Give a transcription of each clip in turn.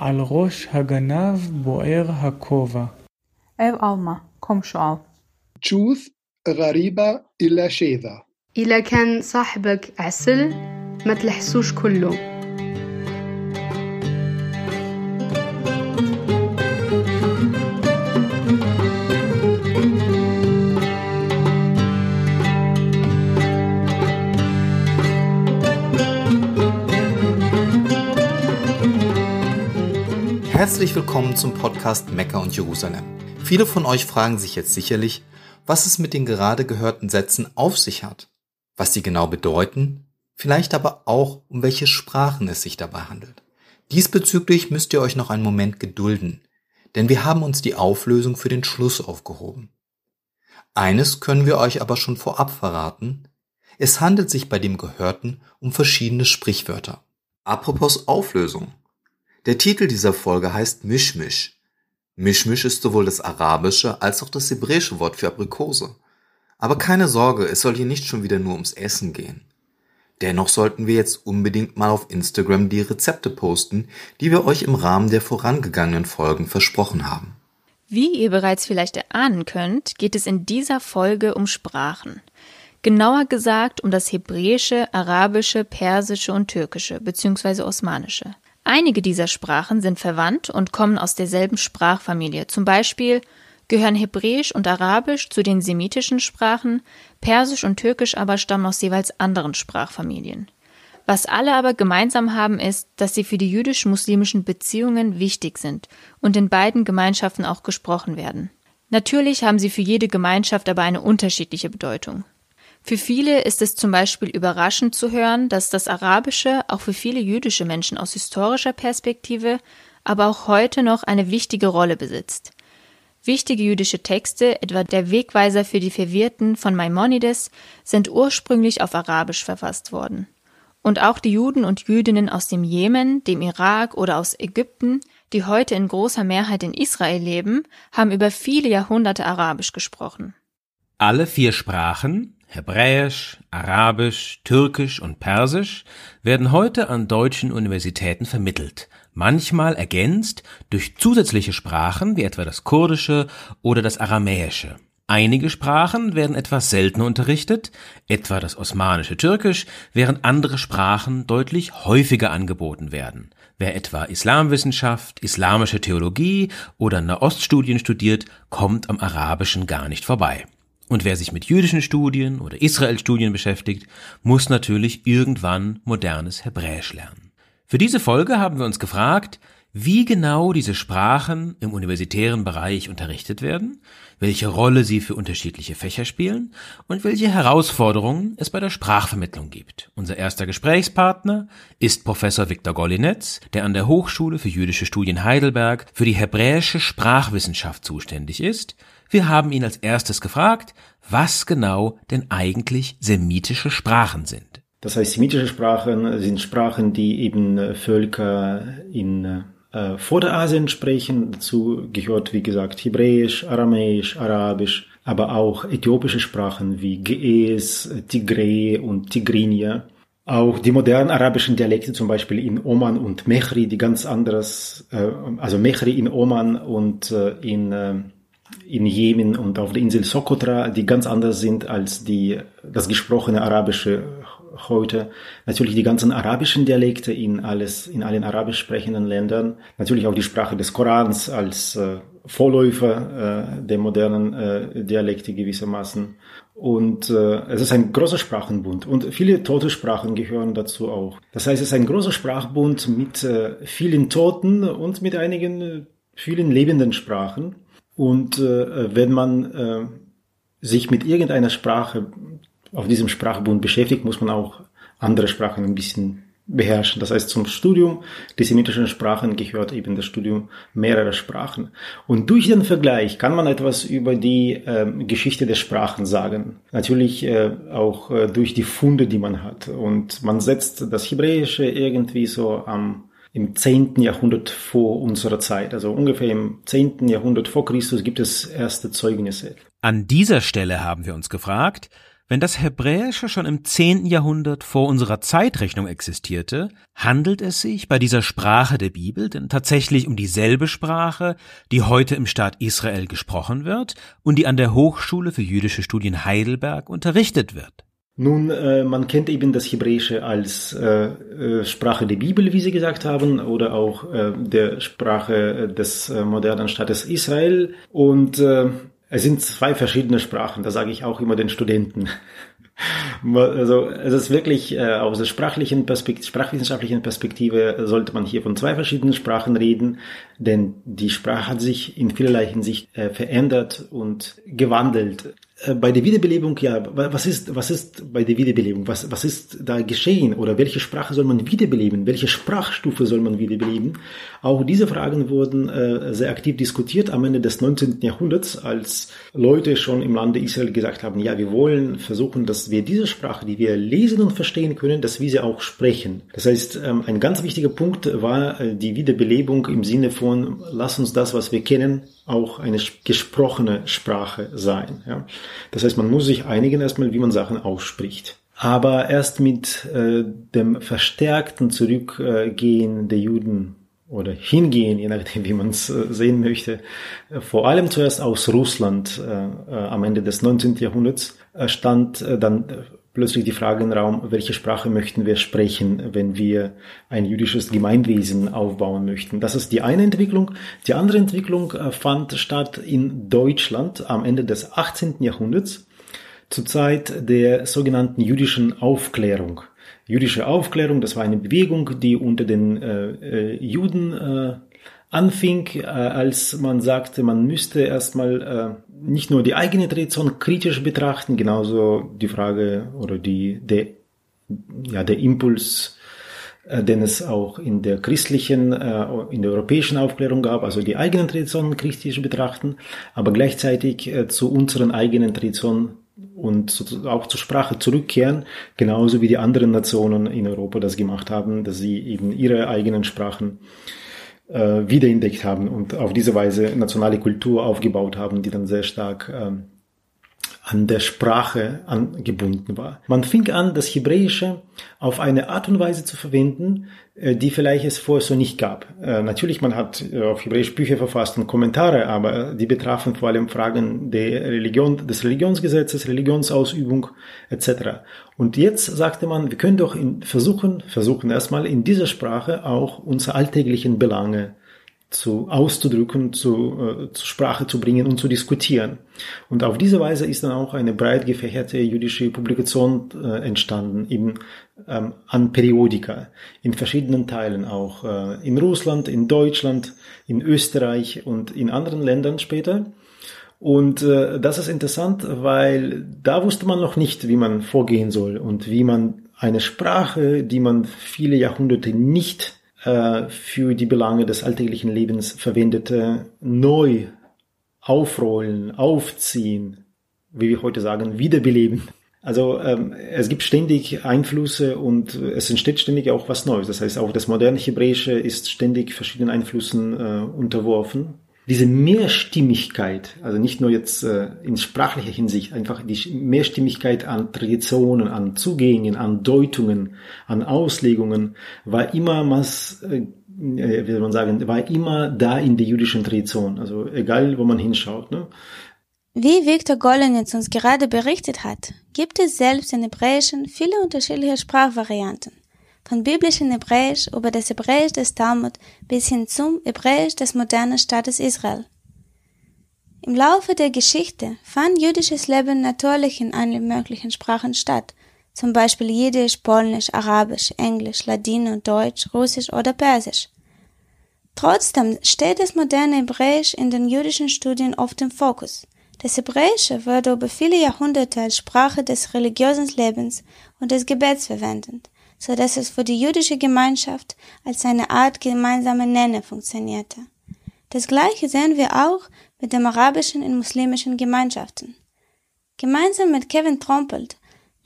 על ראש הגנב בוער הכובע. Ev alma, komşu al. تشوث غريبة إلا شيذا إذا كان صاحبك عسل ما تلحسوش كله Herzlich willkommen zum Podcast Mekka und Jerusalem. Viele von euch fragen sich jetzt sicherlich, was es mit den gerade gehörten Sätzen auf sich hat, was sie genau bedeuten, vielleicht aber auch, um welche Sprachen es sich dabei handelt. Diesbezüglich müsst ihr euch noch einen Moment gedulden, denn wir haben uns die Auflösung für den Schluss aufgehoben. Eines können wir euch aber schon vorab verraten, es handelt sich bei dem Gehörten um verschiedene Sprichwörter. Apropos Auflösung. Der Titel dieser Folge heißt Mischmisch. Mischmisch ist sowohl das arabische als auch das hebräische Wort für Aprikose. Aber keine Sorge, es soll hier nicht schon wieder nur ums Essen gehen. Dennoch sollten wir jetzt unbedingt mal auf Instagram die Rezepte posten, die wir euch im Rahmen der vorangegangenen Folgen versprochen haben. Wie ihr bereits vielleicht erahnen könnt, geht es in dieser Folge um Sprachen. Genauer gesagt um das Hebräische, Arabische, Persische und Türkische bzw. Osmanische. Einige dieser Sprachen sind verwandt und kommen aus derselben Sprachfamilie. Zum Beispiel gehören Hebräisch und Arabisch zu den semitischen Sprachen, Persisch und Türkisch aber stammen aus jeweils anderen Sprachfamilien. Was alle aber gemeinsam haben ist, dass sie für die jüdisch-muslimischen Beziehungen wichtig sind und in beiden Gemeinschaften auch gesprochen werden. Natürlich haben sie für jede Gemeinschaft aber eine unterschiedliche Bedeutung. Für viele ist es zum Beispiel überraschend zu hören, dass das Arabische auch für viele jüdische Menschen aus historischer Perspektive, aber auch heute noch eine wichtige Rolle besitzt. Wichtige jüdische Texte, etwa der Wegweiser für die Verwirrten von Maimonides, sind ursprünglich auf Arabisch verfasst worden. Und auch die Juden und Jüdinnen aus dem Jemen, dem Irak oder aus Ägypten, die heute in großer Mehrheit in Israel leben, haben über viele Jahrhunderte Arabisch gesprochen. Alle vier Sprachen, Hebräisch, Arabisch, Türkisch und Persisch werden heute an deutschen Universitäten vermittelt, manchmal ergänzt durch zusätzliche Sprachen wie etwa das Kurdische oder das Aramäische. Einige Sprachen werden etwas seltener unterrichtet, etwa das osmanische Türkisch, während andere Sprachen deutlich häufiger angeboten werden. Wer etwa Islamwissenschaft, islamische Theologie oder Nahoststudien studiert, kommt am Arabischen gar nicht vorbei. Und wer sich mit jüdischen Studien oder Israel-Studien beschäftigt, muss natürlich irgendwann modernes Hebräisch lernen. Für diese Folge haben wir uns gefragt, wie genau diese Sprachen im universitären Bereich unterrichtet werden, welche Rolle sie für unterschiedliche Fächer spielen und welche Herausforderungen es bei der Sprachvermittlung gibt. Unser erster Gesprächspartner ist Professor Viktor Golinetz, der an der Hochschule für jüdische Studien Heidelberg für die hebräische Sprachwissenschaft zuständig ist, wir haben ihn als erstes gefragt, was genau denn eigentlich semitische Sprachen sind. Das heißt, semitische Sprachen sind Sprachen, die eben äh, Völker in äh, Vorderasien sprechen. Dazu gehört, wie gesagt, Hebräisch, Aramäisch, Arabisch, aber auch äthiopische Sprachen wie Ge'ez, Tigray und Tigrinya. Auch die modernen arabischen Dialekte, zum Beispiel in Oman und Mechri, die ganz anderes, äh, also Mechri in Oman und äh, in äh, in Jemen und auf der Insel Sokotra, die ganz anders sind als die, das gesprochene Arabische heute. Natürlich die ganzen arabischen Dialekte in alles, in allen arabisch sprechenden Ländern. Natürlich auch die Sprache des Korans als äh, Vorläufer äh, der modernen äh, Dialekte gewissermaßen. Und äh, es ist ein großer Sprachenbund und viele tote Sprachen gehören dazu auch. Das heißt, es ist ein großer Sprachbund mit äh, vielen Toten und mit einigen äh, vielen lebenden Sprachen. Und äh, wenn man äh, sich mit irgendeiner Sprache auf diesem Sprachbund beschäftigt, muss man auch andere Sprachen ein bisschen beherrschen. Das heißt, zum Studium der semitischen Sprachen gehört eben das Studium mehrerer Sprachen. Und durch den Vergleich kann man etwas über die äh, Geschichte der Sprachen sagen. Natürlich äh, auch äh, durch die Funde, die man hat. Und man setzt das Hebräische irgendwie so am im 10. Jahrhundert vor unserer Zeit. Also ungefähr im 10. Jahrhundert vor Christus gibt es erste Zeugnisse. An dieser Stelle haben wir uns gefragt, Wenn das Hebräische schon im 10. Jahrhundert vor unserer Zeitrechnung existierte, handelt es sich bei dieser Sprache der Bibel denn tatsächlich um dieselbe Sprache, die heute im Staat Israel gesprochen wird und die an der Hochschule für jüdische Studien Heidelberg unterrichtet wird. Nun, äh, man kennt eben das Hebräische als äh, äh, Sprache der Bibel, wie Sie gesagt haben, oder auch äh, der Sprache des äh, modernen Staates Israel. Und äh, es sind zwei verschiedene Sprachen, das sage ich auch immer den Studenten. Also es ist wirklich äh, aus der sprachlichen Perspektive, sprachwissenschaftlichen Perspektive sollte man hier von zwei verschiedenen Sprachen reden, denn die Sprache hat sich in vielerlei Hinsicht äh, verändert und gewandelt. Äh, bei der Wiederbelebung, ja, was ist, was ist bei der Wiederbelebung? Was, was ist da geschehen? Oder welche Sprache soll man wiederbeleben? Welche Sprachstufe soll man wiederbeleben? Auch diese Fragen wurden äh, sehr aktiv diskutiert am Ende des 19. Jahrhunderts, als Leute schon im Lande Israel gesagt haben, ja, wir wollen versuchen, dass wir diese Sprache, die wir lesen und verstehen können, dass wir sie auch sprechen. Das heißt, ähm, ein ganz wichtiger Punkt war äh, die Wiederbelebung im Sinne von, lass uns das, was wir kennen, auch eine gesprochene Sprache sein. Ja. Das heißt, man muss sich einigen erstmal, wie man Sachen ausspricht. Aber erst mit äh, dem verstärkten Zurückgehen der Juden oder hingehen, je nachdem, wie man es äh, sehen möchte, äh, vor allem zuerst aus Russland äh, äh am Ende des 19. Jahrhunderts, stand dann plötzlich die Frage im Raum, welche Sprache möchten wir sprechen, wenn wir ein jüdisches Gemeinwesen aufbauen möchten. Das ist die eine Entwicklung. Die andere Entwicklung äh, fand statt in Deutschland am Ende des 18. Jahrhunderts zur Zeit der sogenannten jüdischen Aufklärung. Jüdische Aufklärung, das war eine Bewegung, die unter den äh, äh Juden äh, anfing, äh, als man sagte, man müsste erstmal äh, nicht nur die eigene Tradition kritisch betrachten, genauso die Frage oder die, der, ja, der Impuls, äh, den es auch in der christlichen, äh, in der europäischen Aufklärung gab, also die eigenen Traditionen kritisch betrachten, aber gleichzeitig äh, zu unseren eigenen Traditionen und auch zur Sprache zurückkehren, genauso wie die anderen Nationen in Europa das gemacht haben, dass sie eben ihre eigenen Sprachen wiederentdeckt haben und auf diese Weise nationale Kultur aufgebaut haben, die dann sehr stark ähm, an der Sprache angebunden war. Man fing an, das Hebräische auf eine Art und Weise zu verwenden, äh, die vielleicht es vorher so nicht gab. Äh, natürlich, man hat äh, auf Hebräisch Bücher verfasst und Kommentare, aber die betrafen vor allem Fragen der Religion, des Religionsgesetzes, Religionsausübung etc. Und jetzt sagte man, wir können doch versuchen, versuchen erstmal in dieser Sprache auch unsere alltäglichen Belange zu auszudrücken, zu, äh, zur Sprache zu bringen und zu diskutieren. Und auf diese Weise ist dann auch eine breit gefächerte jüdische Publikation äh, entstanden, eben ähm, an Periodika, in verschiedenen Teilen auch, äh, in Russland, in Deutschland, in Österreich und in anderen Ländern später. Und äh, das ist interessant, weil da wusste man noch nicht, wie man vorgehen soll und wie man eine Sprache, die man viele Jahrhunderte nicht äh, für die Belange des alltäglichen Lebens verwendete, neu aufrollen, aufziehen, wie wir heute sagen, wiederbeleben. Also ähm, es gibt ständig Einflüsse und es entsteht ständig auch was Neues. Das heißt, auch das moderne Hebräische ist ständig verschiedenen Einflüssen äh, unterworfen diese Mehrstimmigkeit, also nicht nur jetzt äh, in sprachlicher Hinsicht, einfach die Mehrstimmigkeit an Traditionen, an Zugängen, an Deutungen, an Auslegungen, war immer was, äh, äh, wie soll man sagen, war immer da in der jüdischen Tradition. Also egal, wo man hinschaut. Ne? Wie Viktor Golenitz uns gerade berichtet hat, gibt es selbst in Hebräischen viele unterschiedliche Sprachvarianten von biblischen Hebräisch über das Hebräisch des Talmud bis hin zum Hebräisch des modernen Staates Israel. Im Laufe der Geschichte fand jüdisches Leben natürlich in allen möglichen Sprachen statt, zum Beispiel Jiddisch, Polnisch, Arabisch, Englisch, Ladino, Deutsch, Russisch oder Persisch. Trotzdem steht das moderne Hebräisch in den jüdischen Studien oft im Fokus. Das Hebräische wurde über viele Jahrhunderte als Sprache des religiösen Lebens und des Gebets verwendet so dass es für die jüdische Gemeinschaft als eine Art gemeinsame Nenner funktionierte. Das Gleiche sehen wir auch mit den arabischen und muslimischen Gemeinschaften. Gemeinsam mit Kevin Trompelt,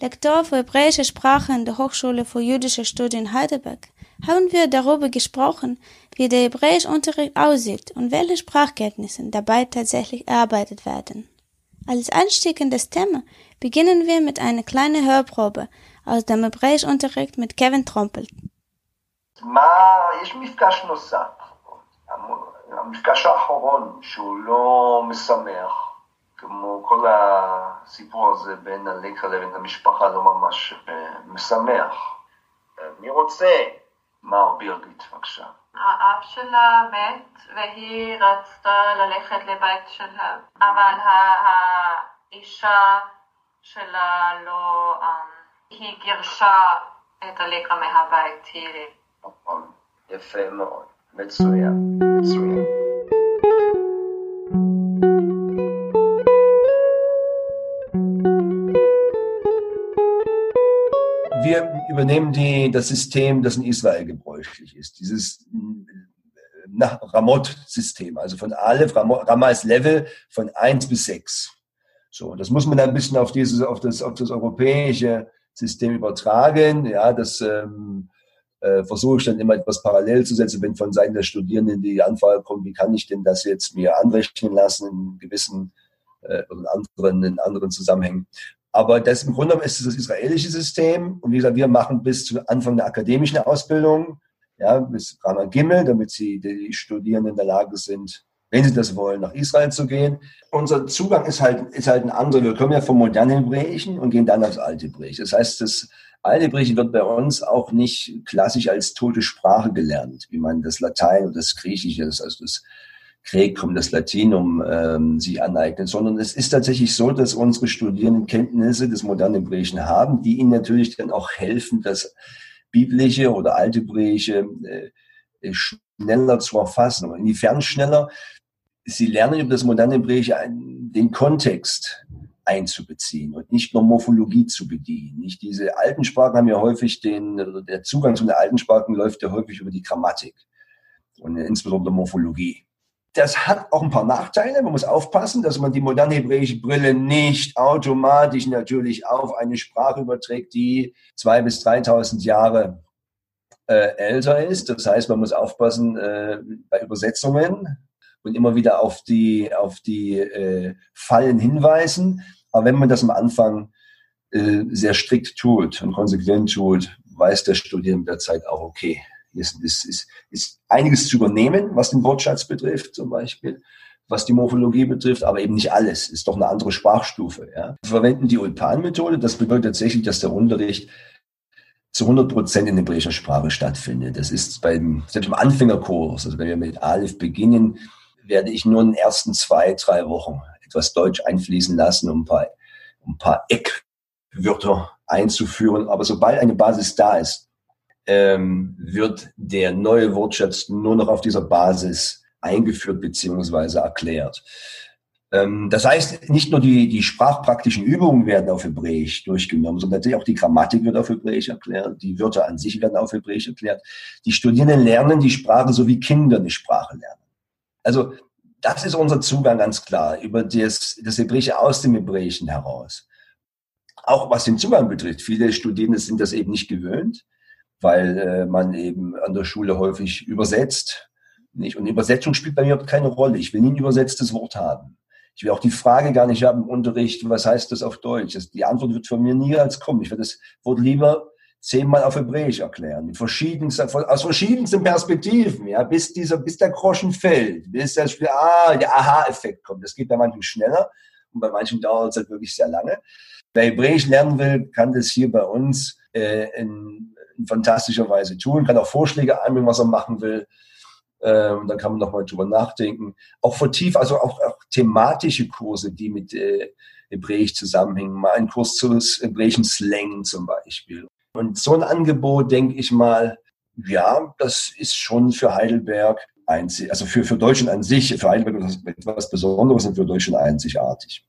Lektor für hebräische Sprache in der Hochschule für jüdische Studien Heidelberg, haben wir darüber gesprochen, wie der Hebräischunterricht aussieht und welche Sprachkenntnisse dabei tatsächlich erarbeitet werden. Als Einstieg in das Thema beginnen wir mit einer kleinen Hörprobe aus dem Hebräischunterricht mit Kevin Trompel. מה, יש מפגש נוסף, המפגש האחרון שהוא לא משמח, כמו כל הסיפור הזה בין הלקה לבין המשפחה לא ממש משמח. מי רוצה? מר בירגית, בבקשה. האב שלה מת והיא רצתה ללכת לבית שלהם, אבל האישה שלה לא, היא גירשה את הלקה מהבית, היא... נכון, יפה מאוד, מצוין, מצוין. wir übernehmen die, das System, das in Israel gebräuchlich ist. Dieses äh, Ramot-System, also von Aleph, Ramah ist Level von 1 bis 6. So, das muss man dann ein bisschen auf dieses, auf das, auf das europäische System übertragen. Ja, das ähm, äh, versuche ich dann immer etwas parallel zu setzen, wenn von Seiten der Studierenden die Anfrage kommt, wie kann ich denn das jetzt mir anrechnen lassen in gewissen äh, in anderen, in anderen Zusammenhängen. Aber das im Grunde genommen ist das israelische System. Und wie gesagt, wir machen bis zu Anfang der akademischen Ausbildung, ja, bis Rama Gimmel, damit sie, die Studierenden in der Lage sind, wenn sie das wollen, nach Israel zu gehen. Unser Zugang ist halt, ist halt ein anderer. Wir kommen ja vom modernen Hebräischen und gehen dann aufs alte Altebräisch. Das heißt, das Altebräisch wird bei uns auch nicht klassisch als tote Sprache gelernt, wie man das Latein und das Griechische, also das Gräkum, das Latinum ähm, sich aneignen, sondern es ist tatsächlich so, dass unsere Studierenden Kenntnisse des modernen Hebräischen haben, die ihnen natürlich dann auch helfen, das biblische oder althebräische äh, schneller zu erfassen. Und inwiefern schneller? Sie lernen über das moderne Hebräische den Kontext einzubeziehen und nicht nur Morphologie zu bedienen. Nicht diese alten Sprachen haben ja häufig den, der Zugang zu den alten Sprachen läuft ja häufig über die Grammatik und insbesondere Morphologie. Das hat auch ein paar Nachteile. Man muss aufpassen, dass man die moderne hebräische Brille nicht automatisch natürlich auf eine Sprache überträgt, die zwei bis 3000 Jahre äh, älter ist. Das heißt, man muss aufpassen äh, bei Übersetzungen und immer wieder auf die, auf die äh, Fallen hinweisen. Aber wenn man das am Anfang äh, sehr strikt tut und konsequent tut, weiß der Studierende mit der Zeit auch, okay, ist, ist, ist, ist einiges zu übernehmen, was den Wortschatz betrifft zum Beispiel, was die Morphologie betrifft, aber eben nicht alles. Ist doch eine andere Sprachstufe. Ja. Wir verwenden die Ulpan-Methode. Das bedeutet tatsächlich, dass der Unterricht zu 100 Prozent in hebräischer Sprache stattfindet. Das ist beim, selbst im Anfängerkurs, also wenn wir mit Aleph beginnen, werde ich nur in den ersten zwei, drei Wochen etwas Deutsch einfließen lassen, um ein paar, ein paar Eckwörter einzuführen. Aber sobald eine Basis da ist, ähm, wird der neue Wortschatz nur noch auf dieser Basis eingeführt beziehungsweise erklärt. Ähm, das heißt, nicht nur die, die sprachpraktischen Übungen werden auf Hebräisch durchgenommen, sondern natürlich auch die Grammatik wird auf Hebräisch erklärt, die Wörter an sich werden auf Hebräisch erklärt. Die Studierenden lernen die Sprache so wie Kinder eine Sprache lernen. Also das ist unser Zugang ganz klar über das, das Hebräische aus dem Hebräischen heraus. Auch was den Zugang betrifft, viele Studierende sind das eben nicht gewöhnt weil äh, man eben an der Schule häufig übersetzt. Nicht? Und Übersetzung spielt bei mir keine Rolle. Ich will nie ein übersetztes Wort haben. Ich will auch die Frage gar nicht haben im Unterricht, was heißt das auf Deutsch? Das, die Antwort wird von mir nie als kommen. Ich werde das Wort lieber zehnmal auf Hebräisch erklären, mit aus verschiedensten Perspektiven, ja, bis dieser, bis der Groschen fällt, bis das ah, der Aha-Effekt kommt. Das geht bei manchen schneller und bei manchen dauert es halt wirklich sehr lange. Wer Hebräisch lernen will, kann das hier bei uns äh, in in fantastischer Weise tun, kann auch Vorschläge einbringen, was er machen will. Ähm, dann kann man nochmal drüber nachdenken. Auch vertieft, also auch, auch thematische Kurse, die mit äh, Hebräisch zusammenhängen. Mal ein Kurs zu hebräischen Slang zum Beispiel. Und so ein Angebot, denke ich mal, ja, das ist schon für Heidelberg einzig, also für, für Deutschland an sich, für Heidelberg etwas Besonderes und für Deutschland einzigartig.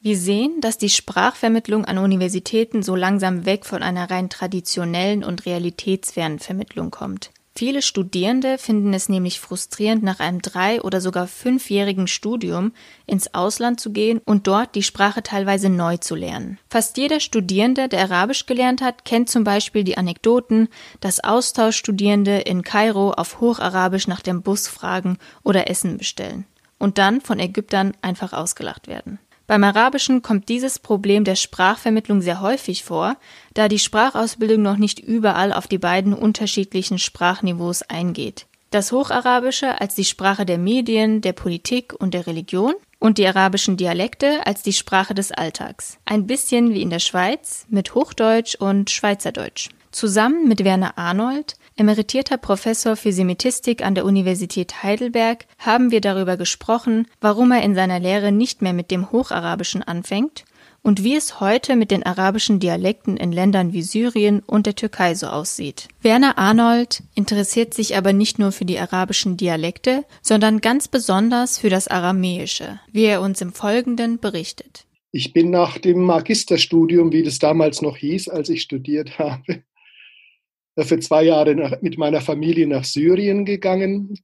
Wir sehen, dass die Sprachvermittlung an Universitäten so langsam weg von einer rein traditionellen und realitätsfernen Vermittlung kommt. Viele Studierende finden es nämlich frustrierend, nach einem drei- oder sogar fünfjährigen Studium ins Ausland zu gehen und dort die Sprache teilweise neu zu lernen. Fast jeder Studierende, der Arabisch gelernt hat, kennt zum Beispiel die Anekdoten, dass Austauschstudierende in Kairo auf Hocharabisch nach dem Bus fragen oder Essen bestellen und dann von Ägyptern einfach ausgelacht werden. Beim Arabischen kommt dieses Problem der Sprachvermittlung sehr häufig vor, da die Sprachausbildung noch nicht überall auf die beiden unterschiedlichen Sprachniveaus eingeht. Das Hocharabische als die Sprache der Medien, der Politik und der Religion und die arabischen Dialekte als die Sprache des Alltags. Ein bisschen wie in der Schweiz mit Hochdeutsch und Schweizerdeutsch. Zusammen mit Werner Arnold, emeritierter Professor für Semitistik an der Universität Heidelberg, haben wir darüber gesprochen, warum er in seiner Lehre nicht mehr mit dem Hocharabischen anfängt und wie es heute mit den arabischen Dialekten in Ländern wie Syrien und der Türkei so aussieht. Werner Arnold interessiert sich aber nicht nur für die arabischen Dialekte, sondern ganz besonders für das Aramäische, wie er uns im Folgenden berichtet. Ich bin nach dem Magisterstudium, wie das damals noch hieß, als ich studiert habe, für zwei Jahre nach, mit meiner Familie nach Syrien gegangen.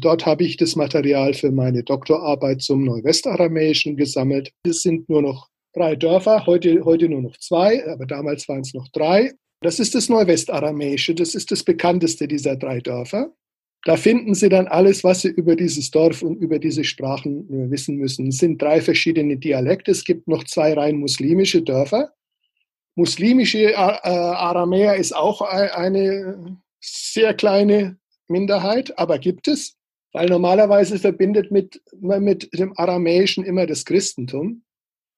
Dort habe ich das Material für meine Doktorarbeit zum Neuwestaramäischen gesammelt. Es sind nur noch drei Dörfer, heute, heute nur noch zwei, aber damals waren es noch drei. Das ist das Neuwestaramäische, das ist das bekannteste dieser drei Dörfer. Da finden Sie dann alles, was Sie über dieses Dorf und über diese Sprachen äh, wissen müssen. Es sind drei verschiedene Dialekte. Es gibt noch zwei rein muslimische Dörfer muslimische Aramäer ist auch eine sehr kleine Minderheit, aber gibt es, weil normalerweise verbindet mit, mit dem Aramäischen immer das Christentum,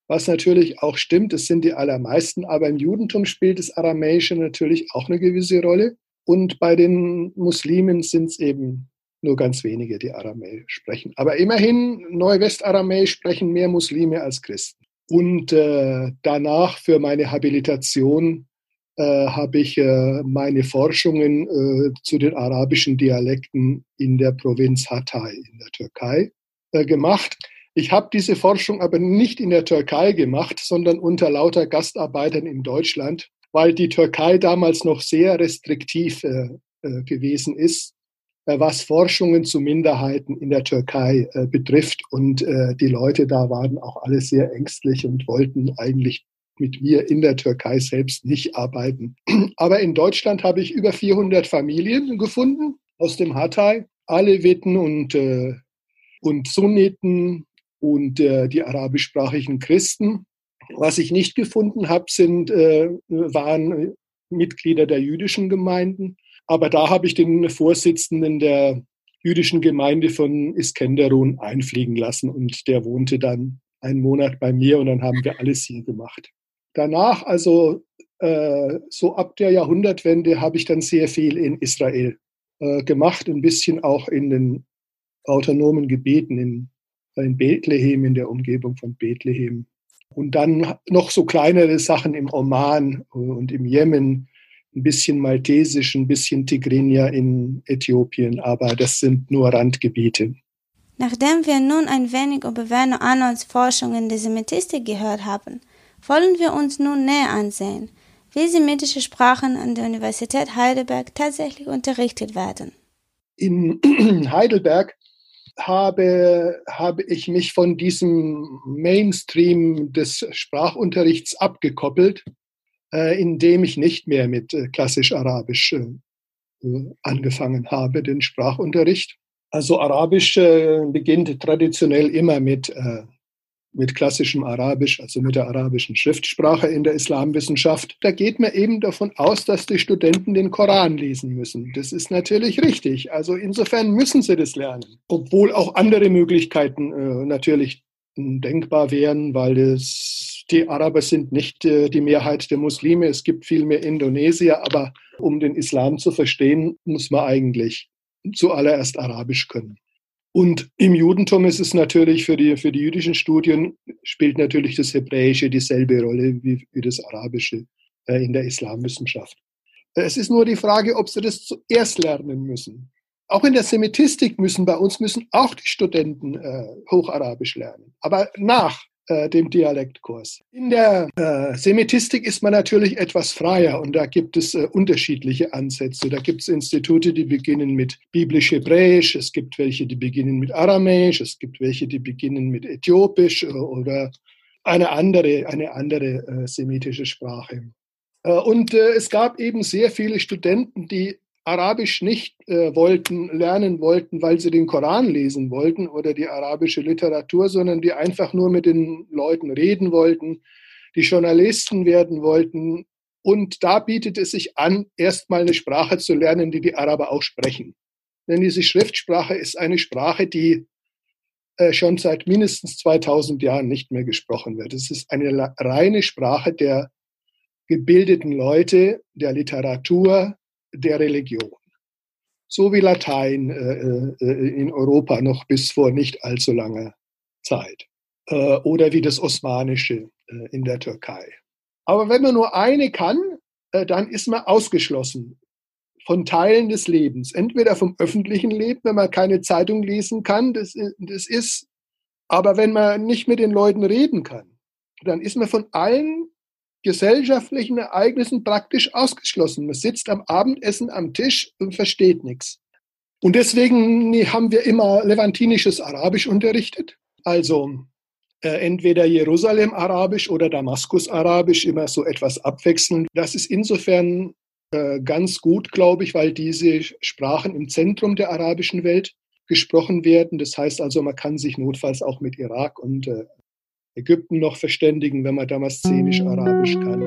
was natürlich auch stimmt, es sind die allermeisten, aber im Judentum spielt das Aramäische natürlich auch eine gewisse Rolle und bei den Muslimen sind es eben nur ganz wenige, die Aramäisch sprechen. Aber immerhin, Neuwestaramäisch sprechen mehr Muslime als Christen. Und äh, danach für meine Habilitation äh, habe ich äh, meine Forschungen äh, zu den arabischen Dialekten in der Provinz Hatay in der Türkei äh, gemacht. Ich habe diese Forschung aber nicht in der Türkei gemacht, sondern unter lauter Gastarbeitern in Deutschland, weil die Türkei damals noch sehr restriktiv äh, äh gewesen ist was Forschungen zu Minderheiten in der Türkei äh, betrifft. Und äh, die Leute da waren auch alle sehr ängstlich und wollten eigentlich mit mir in der Türkei selbst nicht arbeiten. Aber in Deutschland habe ich über 400 Familien gefunden aus dem Hatay, Aleviten und, äh, und Sunniten und äh, die arabischsprachigen Christen. Was ich nicht gefunden habe, sind, äh, waren Mitglieder der jüdischen Gemeinden aber da habe ich den Vorsitzenden der jüdischen Gemeinde von Iskenderun einfliegen lassen und der wohnte dann einen Monat bei mir und dann haben wir alles hier gemacht. Danach, also äh, so ab der Jahrhundertwende, habe ich dann sehr viel in Israel äh, gemacht, ein bisschen auch in den autonomen Gebieten in, in Bethlehem, in der Umgebung von Bethlehem. Und dann noch so kleinere Sachen im Oman und im Jemen ein bisschen Maltesisch, ein bisschen Tigrinya in Äthiopien, aber das sind nur Randgebiete. Nachdem wir nun ein wenig über Werner Arnolds Forschung in der Semitistik gehört haben, wollen wir uns nun näher ansehen, wie semitische Sprachen an der Universität Heidelberg tatsächlich unterrichtet werden. In Heidelberg habe, habe ich mich von diesem Mainstream des Sprachunterrichts abgekoppelt indem ich nicht mehr mit äh, klassisch Arabisch äh, angefangen habe, den Sprachunterricht. Also Arabisch beginnt traditionell immer mit, mit klassischem Arabisch, also mit der arabischen Schriftsprache in der Islamwissenschaft. Da geht man eben davon aus, dass die Studenten den Koran lesen müssen. Das ist natürlich richtig. Also insofern müssen sie das lernen. Obwohl auch andere Möglichkeiten natürlich denkbar wären, weil es die Araber sind nicht äh, die Mehrheit der Muslime. Es gibt viel mehr Indonesier, aber um den Islam zu verstehen, muss man eigentlich zuallererst Arabisch können. Und im Judentum ist es natürlich für die, für die jüdischen Studien spielt natürlich das Hebräische dieselbe Rolle wie, wie das Arabische äh, in der Islamwissenschaft. Es ist nur die Frage, ob sie das zuerst lernen müssen. Auch in der Semitistik müssen bei uns müssen auch die Studenten äh, Hocharabisch lernen, aber nach äh, dem Dialektkurs. In der äh, Semitistik ist man natürlich etwas freier und da gibt es äh, unterschiedliche Ansätze. Da gibt es Institute, die beginnen mit biblisch-hebräisch, es gibt welche, die beginnen mit aramäisch, es gibt welche, die beginnen mit äthiopisch äh, oder eine andere, eine andere äh, semitische Sprache. Und es gab eben sehr viele Studenten, die Arabisch nicht äh, wollten, lernen wollten, weil sie den Koran lesen wollten oder die arabische Literatur, sondern die einfach nur mit den Leuten reden wollten, die Journalisten werden wollten. Und da bietet es sich an, erstmal eine Sprache zu lernen, die die Araber auch sprechen. Denn diese Schriftsprache ist eine Sprache, die äh, schon seit mindestens 2000 Jahren nicht mehr gesprochen wird. Es ist eine reine Sprache der gebildeten Leute, der Literatur, der Religion. So wie Latein äh, äh, in Europa noch bis vor nicht allzu langer Zeit. Äh, oder wie das Osmanische äh, in der Türkei. Aber wenn man nur eine kann, äh, dann ist man ausgeschlossen von Teilen des Lebens. Entweder vom öffentlichen Leben, wenn man keine Zeitung lesen kann, das, das ist, aber wenn man nicht mit den Leuten reden kann, dann ist man von allen gesellschaftlichen Ereignissen praktisch ausgeschlossen. Man sitzt am Abendessen am Tisch und versteht nichts. Und deswegen haben wir immer levantinisches Arabisch unterrichtet. Also äh, entweder Jerusalem-Arabisch oder Damaskus-Arabisch, immer so etwas abwechselnd. Das ist insofern äh, ganz gut, glaube ich, weil diese Sprachen im Zentrum der arabischen Welt gesprochen werden. Das heißt also, man kann sich notfalls auch mit Irak und äh, Ägypten noch verständigen, wenn man Damascenisch Arabisch kann.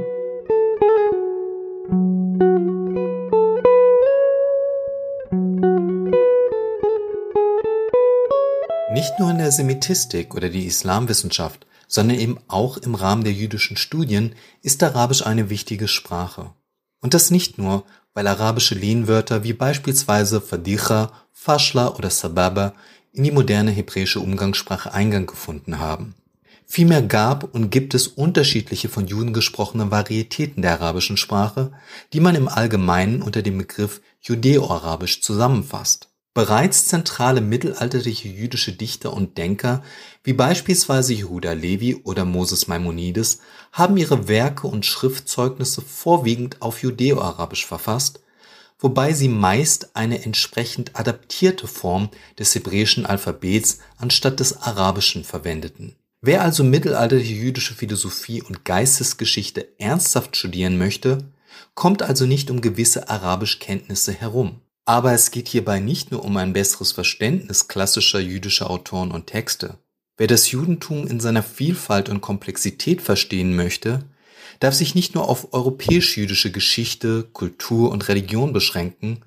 Nicht nur in der Semitistik oder die Islamwissenschaft, sondern eben auch im Rahmen der jüdischen Studien ist Arabisch eine wichtige Sprache. Und das nicht nur, weil arabische Lehnwörter wie beispielsweise Fadicha, Fashla oder Sababa in die moderne hebräische Umgangssprache Eingang gefunden haben. Vielmehr gab und gibt es unterschiedliche von Juden gesprochene Varietäten der arabischen Sprache, die man im Allgemeinen unter dem Begriff Judäo-Arabisch zusammenfasst. Bereits zentrale mittelalterliche jüdische Dichter und Denker wie beispielsweise Jehuda Levi oder Moses Maimonides haben ihre Werke und Schriftzeugnisse vorwiegend auf Judäo-Arabisch verfasst, wobei sie meist eine entsprechend adaptierte Form des hebräischen Alphabets anstatt des arabischen verwendeten Wer also mittelalterliche jüdische Philosophie und Geistesgeschichte ernsthaft studieren möchte, kommt also nicht um gewisse Arabischkenntnisse herum. Aber es geht hierbei nicht nur um ein besseres Verständnis klassischer jüdischer Autoren und Texte. Wer das Judentum in seiner Vielfalt und Komplexität verstehen möchte, darf sich nicht nur auf europäisch-jüdische Geschichte, Kultur und Religion beschränken,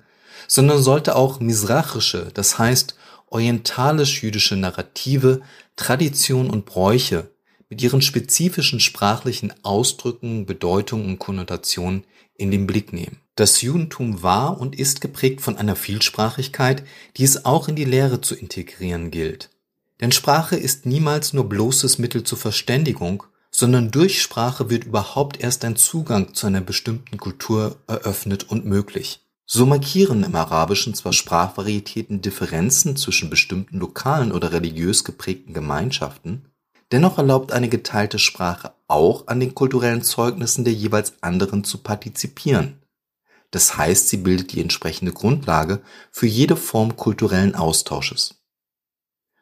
sondern sollte auch misrachische, das heißt orientalisch-jüdische Narrative, Tradition und Bräuche mit ihren spezifischen sprachlichen Ausdrücken, Bedeutungen und Konnotationen in den Blick nehmen. Das Judentum war und ist geprägt von einer Vielsprachigkeit, die es auch in die Lehre zu integrieren gilt. Denn Sprache ist niemals nur bloßes Mittel zur Verständigung, sondern durch Sprache wird überhaupt erst ein Zugang zu einer bestimmten Kultur eröffnet und möglich. So markieren im Arabischen zwar Sprachvarietäten Differenzen zwischen bestimmten lokalen oder religiös geprägten Gemeinschaften, dennoch erlaubt eine geteilte Sprache auch an den kulturellen Zeugnissen der jeweils anderen zu partizipieren. Das heißt, sie bildet die entsprechende Grundlage für jede Form kulturellen Austausches.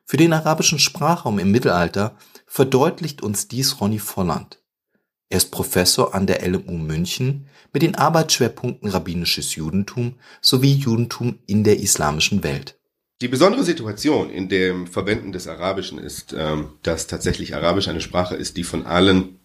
Für den arabischen Sprachraum im Mittelalter verdeutlicht uns dies Ronny Volland. Er ist Professor an der LMU München mit den Arbeitsschwerpunkten Rabbinisches Judentum sowie Judentum in der islamischen Welt. Die besondere Situation in dem Verwenden des Arabischen ist, ähm, dass tatsächlich Arabisch eine Sprache ist, die von allen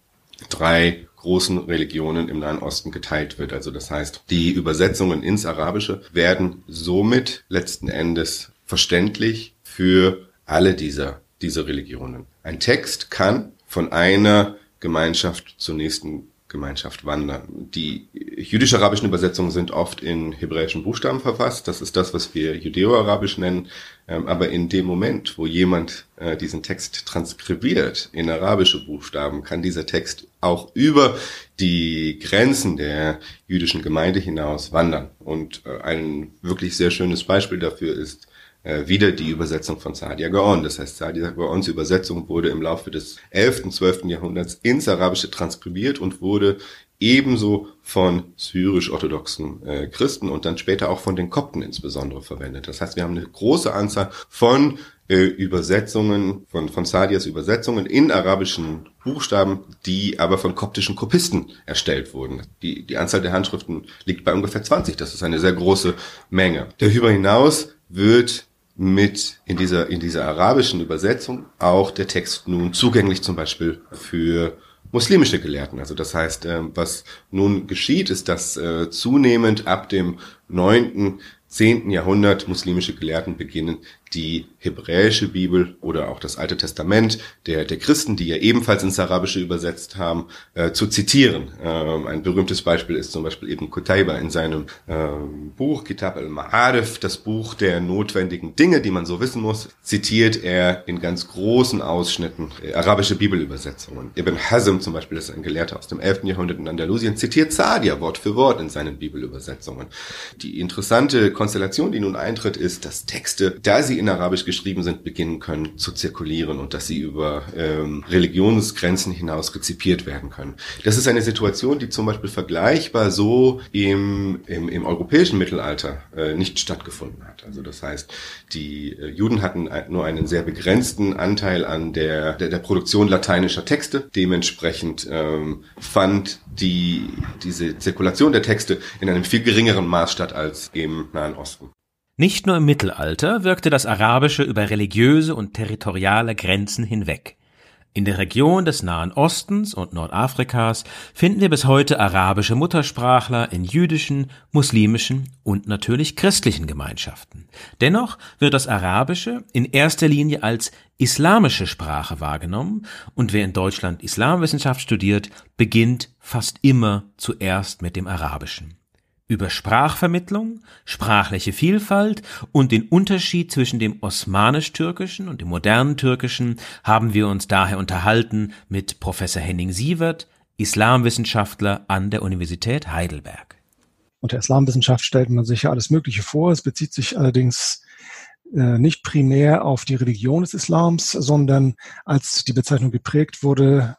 drei großen Religionen im Nahen Osten geteilt wird. Also das heißt, die Übersetzungen ins Arabische werden somit letzten Endes verständlich für alle dieser, diese Religionen. Ein Text kann von einer Gemeinschaft zur nächsten Gemeinschaft wandern. Die jüdisch-arabischen Übersetzungen sind oft in hebräischen Buchstaben verfasst. Das ist das, was wir judäo-arabisch nennen. Ähm, aber in dem Moment, wo jemand äh, diesen Text transkribiert in arabische Buchstaben, kann dieser Text auch über die Grenzen der jüdischen Gemeinde hinaus wandern. Und äh, ein wirklich sehr schönes Beispiel dafür ist äh, wieder die Übersetzung von Saadia Gaon. Das heißt, Saadia Gaons Übersetzung wurde im Laufe des 11. und 12. Jahrhunderts ins Arabische transkribiert und wurde ebenso von syrisch-orthodoxen äh, Christen und dann später auch von den Kopten insbesondere verwendet. Das heißt, wir haben eine große Anzahl von äh, Übersetzungen, von, von Sadias Übersetzungen in arabischen Buchstaben, die aber von koptischen Kopisten erstellt wurden. Die, die Anzahl der Handschriften liegt bei ungefähr 20. Das ist eine sehr große Menge. Darüber hinaus wird mit in dieser, in dieser arabischen Übersetzung auch der Text nun zugänglich zum Beispiel für muslimische Gelehrten. Also das heißt, äh, was nun geschieht, ist, dass äh, zunehmend ab dem neunten 10. Jahrhundert muslimische Gelehrten beginnen, die hebräische Bibel oder auch das Alte Testament der, der Christen, die ja ebenfalls ins Arabische übersetzt haben, äh, zu zitieren. Ähm, ein berühmtes Beispiel ist zum Beispiel eben Qutayba in seinem ähm, Buch Kitab al-Ma'arif, das Buch der notwendigen Dinge, die man so wissen muss, zitiert er in ganz großen Ausschnitten äh, arabische Bibelübersetzungen. Ibn Hazm zum Beispiel ist ein Gelehrter aus dem 11. Jahrhundert in Andalusien, zitiert Sadia Wort für Wort in seinen Bibelübersetzungen. Die interessante Konstellation, die nun eintritt, ist, dass Texte, da sie in Arabisch geschrieben sind, beginnen können zu zirkulieren und dass sie über ähm, Religionsgrenzen hinaus rezipiert werden können. Das ist eine Situation, die zum Beispiel vergleichbar so im, im, im europäischen Mittelalter äh, nicht stattgefunden hat. Also das heißt, die äh, Juden hatten nur einen sehr begrenzten Anteil an der, der, der Produktion lateinischer Texte. Dementsprechend ähm, fand die, diese Zirkulation der Texte in einem viel geringeren Maß statt als im Nahen Osten. Nicht nur im Mittelalter wirkte das Arabische über religiöse und territoriale Grenzen hinweg. In der Region des Nahen Ostens und Nordafrikas finden wir bis heute arabische Muttersprachler in jüdischen, muslimischen und natürlich christlichen Gemeinschaften. Dennoch wird das Arabische in erster Linie als islamische Sprache wahrgenommen und wer in Deutschland Islamwissenschaft studiert, beginnt fast immer zuerst mit dem Arabischen. Über Sprachvermittlung, sprachliche Vielfalt und den Unterschied zwischen dem osmanisch-türkischen und dem modernen Türkischen haben wir uns daher unterhalten mit Professor Henning Sievert, Islamwissenschaftler an der Universität Heidelberg. Unter Islamwissenschaft stellt man sich ja alles Mögliche vor. Es bezieht sich allerdings äh, nicht primär auf die Religion des Islams, sondern als die Bezeichnung geprägt wurde,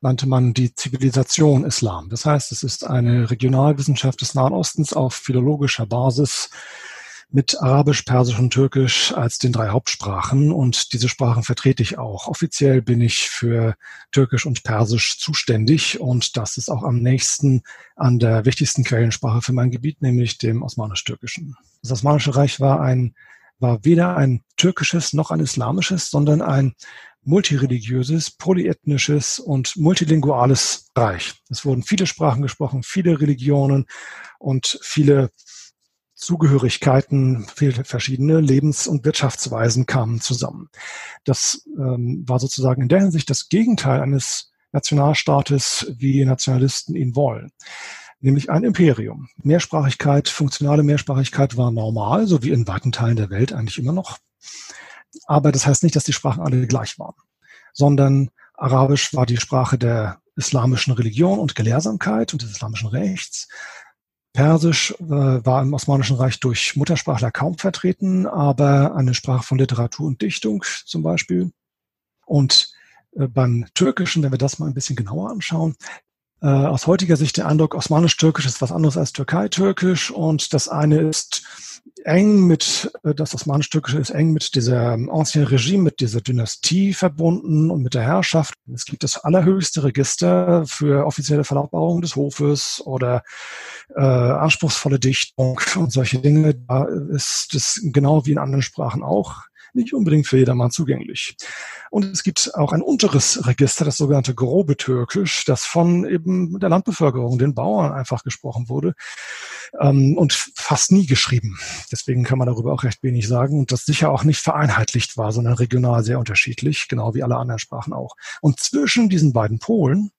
nannte man die Zivilisation Islam. Das heißt, es ist eine Regionalwissenschaft des Nahen Ostens auf philologischer Basis mit Arabisch, Persisch und Türkisch als den drei Hauptsprachen. Und diese Sprachen vertrete ich auch. Offiziell bin ich für Türkisch und Persisch zuständig. Und das ist auch am nächsten an der wichtigsten Quellensprache für mein Gebiet, nämlich dem Osmanisch-Türkischen. Das Osmanische Reich war ein, war weder ein türkisches noch ein islamisches, sondern ein multireligiöses, polyethnisches und multilinguales Reich. Es wurden viele Sprachen gesprochen, viele Religionen und viele Zugehörigkeiten, viele verschiedene Lebens- und Wirtschaftsweisen kamen zusammen. Das ähm, war sozusagen in der Hinsicht das Gegenteil eines Nationalstaates, wie Nationalisten ihn wollen. Nämlich ein Imperium. Mehrsprachigkeit, funktionale Mehrsprachigkeit war normal, so wie in weiten Teilen der Welt eigentlich immer noch. Aber das heißt nicht, dass die Sprachen alle gleich waren, sondern Arabisch war die Sprache der islamischen Religion und Gelehrsamkeit und des islamischen Rechts. Persisch äh, war im Osmanischen Reich durch Muttersprachler kaum vertreten, aber eine Sprache von Literatur und Dichtung zum Beispiel. Und äh, beim Türkischen, wenn wir das mal ein bisschen genauer anschauen, äh, aus heutiger Sicht der Eindruck, Osmanisch-Türkisch ist was anderes als Türkei-Türkisch und das eine ist eng mit, äh, das Osmanisch-Türkische ist eng mit dieser Ancien Regime, mit dieser Dynastie verbunden und mit der Herrschaft. Es gibt das allerhöchste Register für offizielle Verlautbarungen des Hofes oder äh, anspruchsvolle Dichtung und solche Dinge. Da ist es genau wie in anderen Sprachen auch nicht unbedingt für jedermann zugänglich. Und es gibt auch ein unteres Register, das sogenannte grobe Türkisch, das von eben der Landbevölkerung, den Bauern einfach gesprochen wurde ähm, und fast nie geschrieben. Deswegen kann man darüber auch recht wenig sagen und das sicher auch nicht vereinheitlicht war, sondern regional sehr unterschiedlich, genau wie alle anderen Sprachen auch. Und zwischen diesen beiden Polen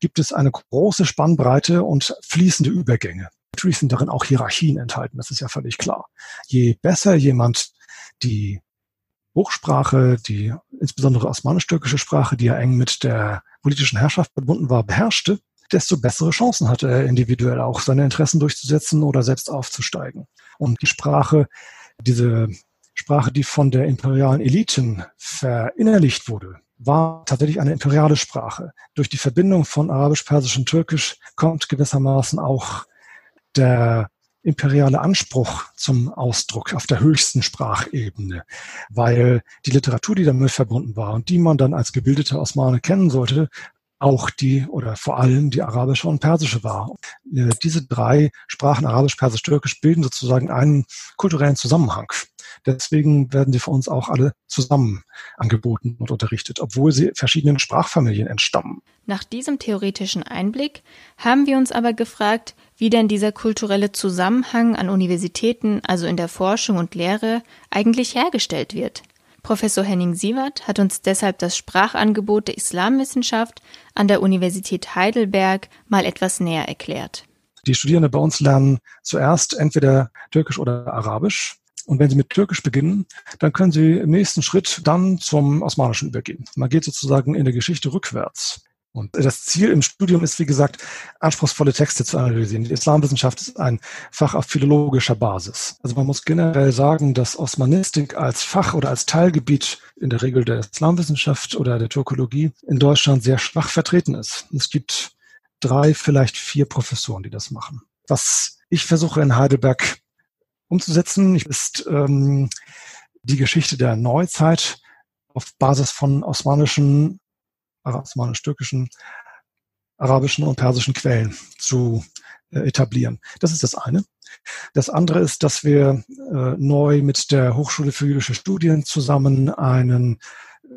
gibt es eine große Spannbreite und fließende Übergänge. Natürlich sind darin auch Hierarchien enthalten, das ist ja völlig klar. Je besser jemand die Hochsprache, die insbesondere osmanisch-türkische Sprache, die ja eng mit der politischen Herrschaft verbunden war, beherrschte, desto bessere Chancen hatte er individuell auch seine Interessen durchzusetzen oder selbst aufzusteigen. Und die Sprache, diese Sprache, die von der imperialen Eliten verinnerlicht wurde, war tatsächlich eine imperiale Sprache. Durch die Verbindung von Arabisch, Persisch und Türkisch kommt gewissermaßen auch der imperiale Anspruch zum Ausdruck auf der höchsten Sprachebene, weil die Literatur, die damit verbunden war und die man dann als gebildeter Osmane kennen sollte, auch die oder vor allem die arabische und persische war. Äh, diese drei Sprachen, arabisch, persisch, türkisch, bilden sozusagen einen kulturellen Zusammenhang. Deswegen werden sie für uns auch alle zusammen angeboten und unterrichtet, obwohl sie verschiedenen Sprachfamilien entstammen. Nach diesem theoretischen Einblick haben wir uns aber gefragt, wie denn dieser kulturelle Zusammenhang an Universitäten, also in der Forschung und Lehre, eigentlich hergestellt wird. Professor Henning Sievert hat uns deshalb das Sprachangebot der Islamwissenschaft an der Universität Heidelberg mal etwas näher erklärt. Die Studierenden bei uns lernen zuerst entweder Türkisch oder Arabisch. Und wenn Sie mit Türkisch beginnen, dann können Sie im nächsten Schritt dann zum Osmanischen übergehen. Man geht sozusagen in der Geschichte rückwärts. Und das Ziel im Studium ist, wie gesagt, anspruchsvolle Texte zu analysieren. Die Islamwissenschaft ist ein Fach auf philologischer Basis. Also man muss generell sagen, dass Osmanistik als Fach oder als Teilgebiet in der Regel der Islamwissenschaft oder der Türkologie in Deutschland sehr schwach vertreten ist. Es gibt drei, vielleicht vier Professoren, die das machen. Was ich versuche in Heidelberg umzusetzen, ist ähm, die Geschichte der Neuzeit auf Basis von osmanischen osmanisch-türkischen, arabischen und persischen Quellen zu äh, etablieren. Das ist das eine. Das andere ist, dass wir äh, neu mit der Hochschule für jüdische Studien zusammen einen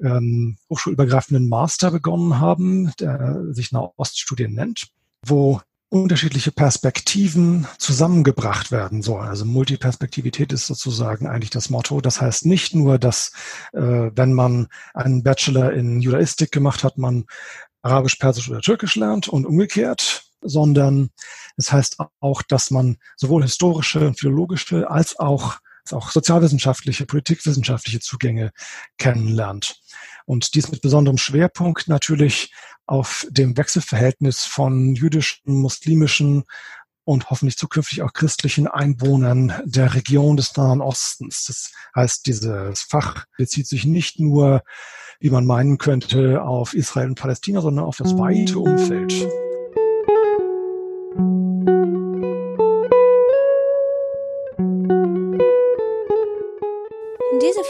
ähm, hochschulübergreifenden Master begonnen haben, der sich Nahoststudien nennt, wo unterschiedliche Perspektiven zusammengebracht werden sollen. Also Multiperspektivität ist sozusagen eigentlich das Motto. Das heißt nicht nur, dass äh, wenn man einen Bachelor in Judaistik gemacht hat, man Arabisch, Persisch oder Türkisch lernt und umgekehrt, sondern es heißt auch, dass man sowohl historische und philologische als auch, als auch sozialwissenschaftliche, politikwissenschaftliche Zugänge kennenlernt. Und dies mit besonderem Schwerpunkt natürlich auf dem Wechselverhältnis von jüdischen, muslimischen und hoffentlich zukünftig auch christlichen Einwohnern der Region des Nahen Ostens. Das heißt, dieses Fach bezieht sich nicht nur, wie man meinen könnte, auf Israel und Palästina, sondern auf das weite Umfeld.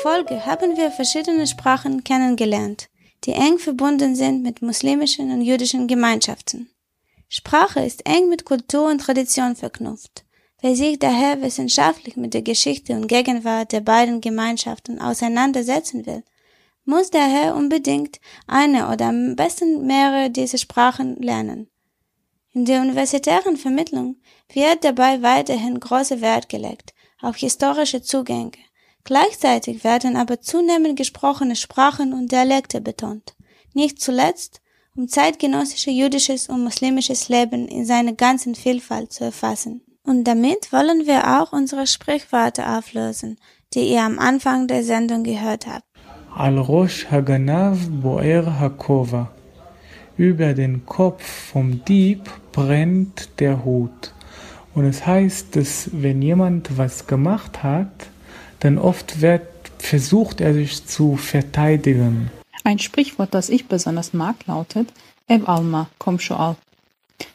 Folge haben wir verschiedene Sprachen kennengelernt die eng verbunden sind mit muslimischen und jüdischen Gemeinschaften. Sprache ist eng mit Kultur und Tradition verknüpft. Wer sich daher wissenschaftlich mit der Geschichte und Gegenwart der beiden Gemeinschaften auseinandersetzen will, muss daher unbedingt eine oder am besten mehrere dieser Sprachen lernen. In der universitären Vermittlung wird dabei weiterhin großer Wert gelegt auf historische Zugänge, Gleichzeitig werden aber zunehmend gesprochene Sprachen und Dialekte betont, nicht zuletzt, um zeitgenössische jüdisches und muslimisches Leben in seiner ganzen Vielfalt zu erfassen. Und damit wollen wir auch unsere Sprichworte auflösen, die ihr am Anfang der Sendung gehört habt. Al Rosh Haganav Boer Hakova. Über den Kopf vom Dieb brennt der Hut. Und es heißt, dass wenn jemand was gemacht hat, denn oft wird versucht er sich zu verteidigen. Ein Sprichwort, das ich besonders mag, lautet Ev Alma, komm schon al.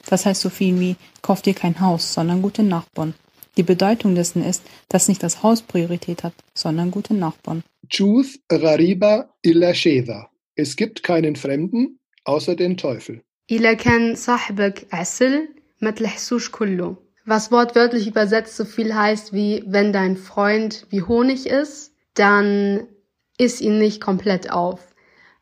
Das heißt so viel wie kauf dir kein Haus, sondern gute Nachbarn. Die Bedeutung dessen ist, dass nicht das Haus Priorität hat, sondern gute Nachbarn. Chuth Rariba illa Sheda. Es gibt keinen Fremden außer den Teufel. إذا كان صاحبك عسل ما تلحسوش كله was wortwörtlich übersetzt so viel heißt wie, wenn dein Freund wie Honig ist, dann iss ihn nicht komplett auf.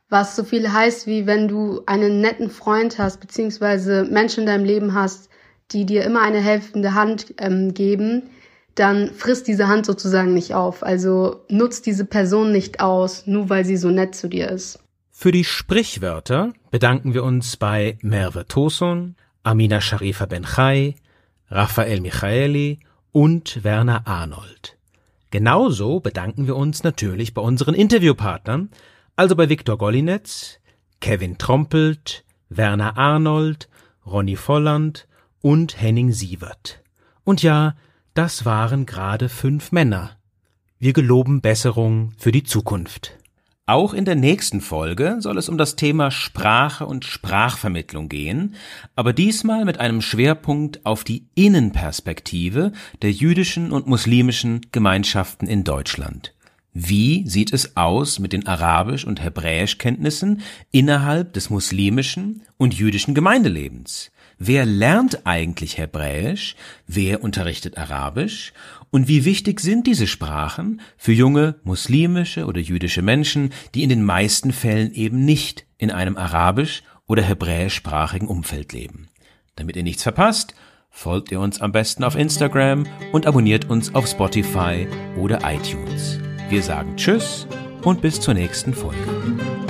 Was so viel heißt wie, wenn du einen netten Freund hast, beziehungsweise Menschen in deinem Leben hast, die dir immer eine helfende Hand ähm, geben, dann frisst diese Hand sozusagen nicht auf. Also nutzt diese Person nicht aus, nur weil sie so nett zu dir ist. Für die Sprichwörter bedanken wir uns bei Merve Tosun, Amina Sharifa Benchai, Raphael Michaeli und Werner Arnold. Genauso bedanken wir uns natürlich bei unseren Interviewpartnern, also bei Viktor Gollinetz, Kevin Trompelt, Werner Arnold, Ronny Volland und Henning Sievert. Und ja, das waren gerade fünf Männer. Wir geloben Besserung für die Zukunft. Auch in der nächsten Folge soll es um das Thema Sprache und Sprachvermittlung gehen, aber diesmal mit einem Schwerpunkt auf die Innenperspektive der jüdischen und muslimischen Gemeinschaften in Deutschland. Wie sieht es aus mit den Arabisch- und Hebräischkenntnissen innerhalb des muslimischen und jüdischen Gemeindelebens? Wer lernt eigentlich Hebräisch? Wer unterrichtet Arabisch? Und wie wichtig sind diese Sprachen für junge muslimische oder jüdische Menschen, die in den meisten Fällen eben nicht in einem arabisch- oder hebräischsprachigen Umfeld leben? Damit ihr nichts verpasst, folgt ihr uns am besten auf Instagram und abonniert uns auf Spotify oder iTunes. Wir sagen Tschüss und bis zur nächsten Folge.